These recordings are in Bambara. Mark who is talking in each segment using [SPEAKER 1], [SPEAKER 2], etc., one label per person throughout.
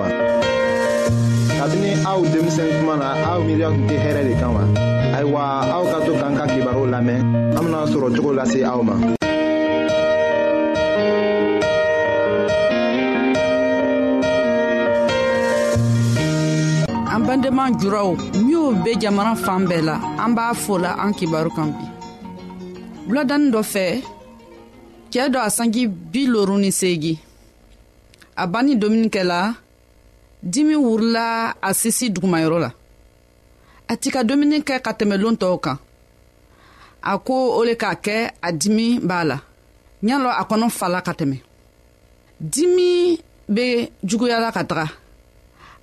[SPEAKER 1] wa. kabini aw denmisɛn kuma na aw miiriya tun tɛ hɛrɛ de kan wa. ayiwa aw ka to k'an ka kibaru lamɛn an bena sɔrɔ cogo lase aw ma.
[SPEAKER 2] an bandenma juraw minw be jamana fan bɛɛ la an b'a fola an kibaru kan bi wuladanin dɔ fɛ cɛɛ dɔ a sanji bi lorun ni seegi a ba ni domuni kɛla dimi wurila a sisi dugumayɔrɔ la a ti ka domuni kɛ ka tɛmɛ lon tɔw kan a ko o le k'a kɛ a dimi b'a la ɲa lɔ a kɔnɔ fala ka tɛmɛ dimi be juguyala ka taga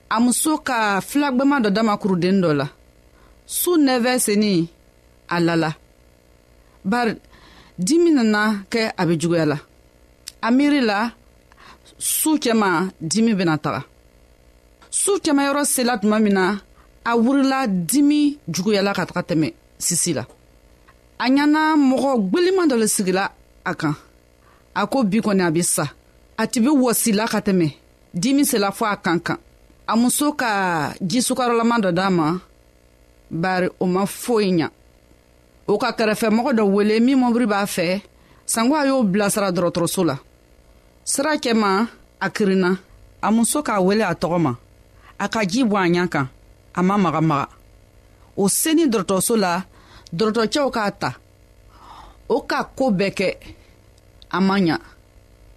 [SPEAKER 2] a muso ka filagwɛma dɔ dama kuruden dɔ la su nɛvɛ seni a lala bari dimi nana kɛ a be juguyala a miiri la su cɛma dimi bena taga su cɛmayɔrɔ sela tuma min na a wurila dimi juguyala ka taga tɛmɛ sisi la a ɲana mɔgɔ gweliman dɔ le sigila a kan a ko bi kɔni a be sa a tibi wɔsila ka tɛmɛ dimi sela fɔ a kan kan a muso ka ji sukarɔlama dɔ d'a ma bari o ma foyi ɲa o ka kɛrɛfɛmɔgɔ dɔ wele min mɔbiri b'a fɛ sanko a y'o bilasira dɔgɔtɔrɔso la sira cɛma a kirinna a muso k'a wele a tɔgɔ ma a ka ji bɔ a ɲa kan a ma maga maga o seni dɔgɔtɔrɔso la dɔgɔtɔrɔcɛw k'a ta o ka ko bɛɛ kɛ a ma ɲa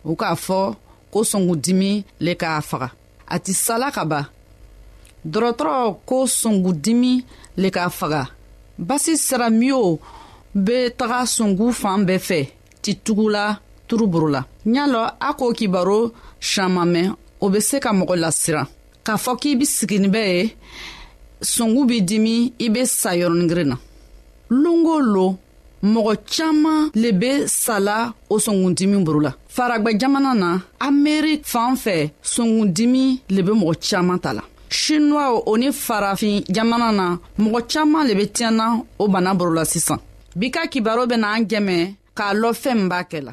[SPEAKER 2] u k'a fɔ ko sɔngudimi le k'a faga a ti sala ka ban dɔrɔtɔrɔ ko sɔngudimi le k'a faga basi sira miyo be taga sɔngu fan bɛɛ fɛ ti tugula turuburu la y'a lɔ a k'o kibaro siaman mɛn o be se ka mɔgɔ lasiran k'a fɔ k'i be sigini bɛ ye sɔngu b'i dimi i be sa yɔrɔningirin na lon o lon mɔgɔ caaman le be sala o sɔngundimi boro la faragwɛ jamana na amerik fan fɛ sɔngundimi le be mɔgɔ caaman ta la shinuwaw o ni farafin jamana na mɔgɔ caaman le be tiɲɛna o bana boro la sisan bi ka kibaro bena an jɛmɛ k'a lɔ fɛɛn b'a kɛ la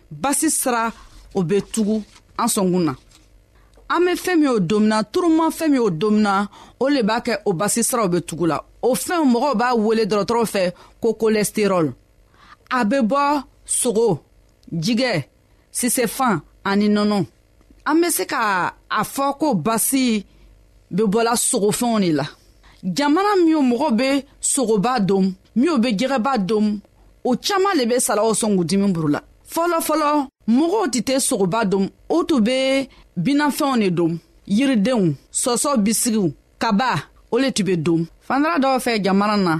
[SPEAKER 2] basi sira o bɛ tugu an sɔnkun na an bɛ fɛn min o domina turuma fɛn min o domina o le b'a kɛ o basi siraw bɛ tugu la o fɛnw mɔgɔw b'a wele dɔgɔtɔrɔw fɛ ko kolɛsiterɔl a bɛ bɔ sogo jigɛ sisefan ani nɔnɔ an be se ka a fɔ ko basi be bɔla sogofɛnw de la jamana minw mɔgɔw be sogoba dom minw be jɛgɛba dom o caaman le be salaw sɔn k'u dimi buru la fɔlɔfɔlɔ mɔgɔw tɛ tɛ sogoba dom o tun be binafɛnw de dom yiridenw sɔsɔ bisigiw kaba o le tun be dom fandara dɔw fɛ jamana na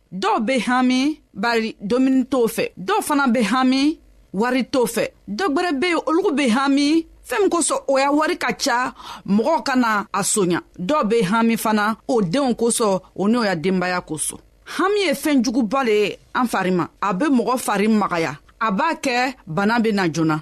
[SPEAKER 2] dɔw be hami bari domuni t'o fɛ dɔw fana be hami wari t'o fɛ dɔ gwɛrɛ be yen olugu be hami fɛɛn min kosɔn o y'a wari ka ca mɔgɔw kana a soɲa dɔw be hami fana o denw kosɔn o n'o ya denbaya kosɔn hami ye fɛɛn juguba le ye an fari ma a be mɔgɔ fari magaya a b'a kɛ bana bena joona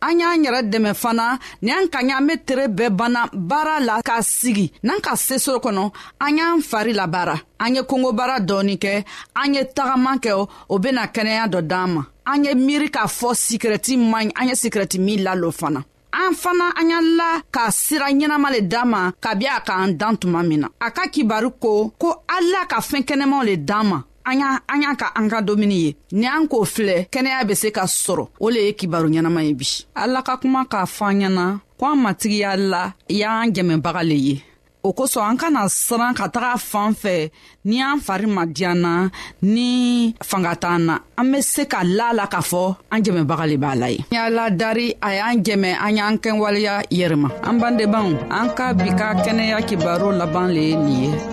[SPEAKER 2] an y'an yɛrɛ dɛmɛ fana ni an ka ɲa an be tere bɛɛ banna baara la k'a sigi n'an ka sesoro kɔnɔ an y'an fari labaara an ye kongobara dɔɔni kɛ an ye tagaman kɛ o bena kɛnɛya dɔ d'an ma an ye miiri k'a fɔ sikirɛti man ɲi an ye sikirɛti min lalo fana an fana an y'a la ka sira ɲɛnama le d'an ma kabi a k'an dan tuma min na a ka kibaru ko ko ala ka fɛɛn kɛnɛmaw le d'an ma an y'a an y'a ka an ka domuni ye ni an k'o filɛ kɛnɛya bɛ se ka sɔrɔ o le ye kibaru ɲɛnama ye bi ala ka kuma k'a fɔ an ɲɛna ko an matigiya la y'an jɛmɛbaga le ye o kosɔn an kana siran ka taga fan fɛ ni an fari ma diyan na ni fanga t'an na an be se ka la la k'a fɔ an jɛmɛbaga le b'a la ye y'a ladari a y'an jɛmɛ an y'an kɛwaleya yɛrɛma an bandebanw an ka bi ka kɛnɛya kibaro laban le ye nin ye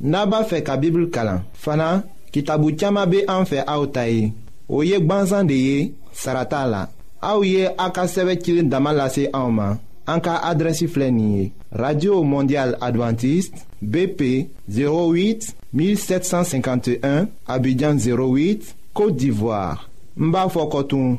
[SPEAKER 1] n'a b'a fɛ ka bibulu kalan fana kitabu caman bɛ an fɛ aw ta ye o ye gbansan de ye sara t'a la aw ye a ka sɛbɛn cilen dama lase anw ma an ka adrɛsi filɛ nin ye radio mondial adventiste bp 08 1751 abidjan 08 côte d'ivoire n b'a fɔ kɔtun.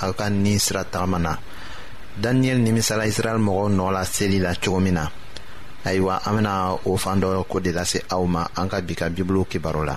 [SPEAKER 1] a ka
[SPEAKER 3] ni sira tagama na daniyɛli nimisala israɛl mɔgɔw nɔɔ la seli la cogo min na ayiwa an bena o fan dɔ ko de lase aw ma an ka bi ka bibulu kibaro la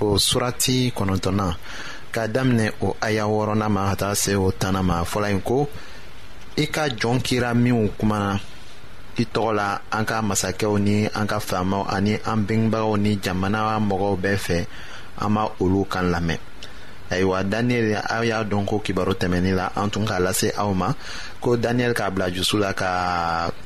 [SPEAKER 3] o surati kɔnɔntɔnna k'a daminɛ o aya wɔɔrɔnan ma ka taa se o tanna ma fɔla in ko i ka jɔn kira minw kumana i tɔgɔ la an ka masakɛw ni an ka faamaw ani an bengebagaw ni jamana mɔgɔw bɛɛ fɛ an ma olu kan lamɛn ayiwa daniyɛli aw y'a dɔn ko kibaru tɛmɛnin la an tun k'a lase aw ma ko daniyɛli k'a bila jusu la ka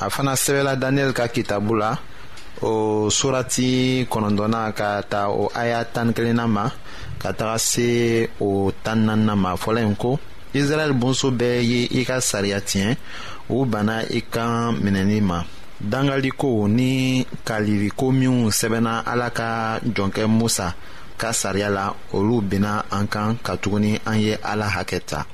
[SPEAKER 3] a fana sɛbɛla daniyɛli ka kitabu la o surati kɔnɔntɔnna ka ta o aya tan kelenna ma ka taga se o tan naanina ma fɔlɔ in ko israɛl bonso bɛɛ ye i ka sariya tiɲɛ u banna i kan minɛni ma dangaliko ni kaliriko minw sɛbɛnna ala ka jɔnkɛ musa ka sariya la olu bɛna an kan katuguni an ye ala hakɛ ta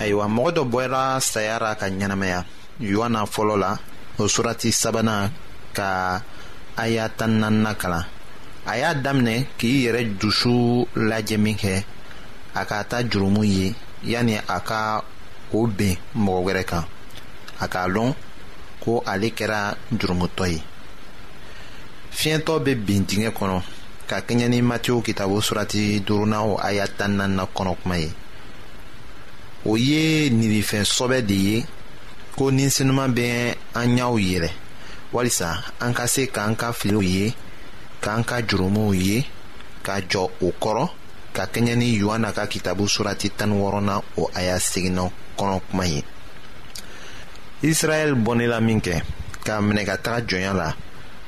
[SPEAKER 3] ayiwa mɔgɔ dɔ bɔra saya ra ka ɲɛnamaya yohana fɔlɔ la o surati sabanan ka aya tan nanina kalan a y'a daminɛ k'i yɛrɛ dusu lajɛ min kɛ a ka ta jurumu ye yanni a ka o ben mɔgɔ wɛrɛ kan a k'a lɔn ko ale kɛra jurumutɔ ye fiɲɛtɔ bɛ bin dingɛ kɔnɔ ka kɛɲɛ ni matiw kitabu surati duurunan o aya tan naani na kɔnɔ kuma ye o ye nirifɛn sɔbɛ de ye ko ni senuma bɛ an ɲɛw yɛlɛ walisa an ka se k'an ka filiw ye k'an ka jurumuw ye ka jɔ o kɔrɔ ka kɛɲɛ ni yohana ka kitabu surati tan ni wɔɔrɔnan o aya seginna kɔnɔ kuma ye israɛl bɔnɛla min kɛ k'a minɛ ka taga jɔnya la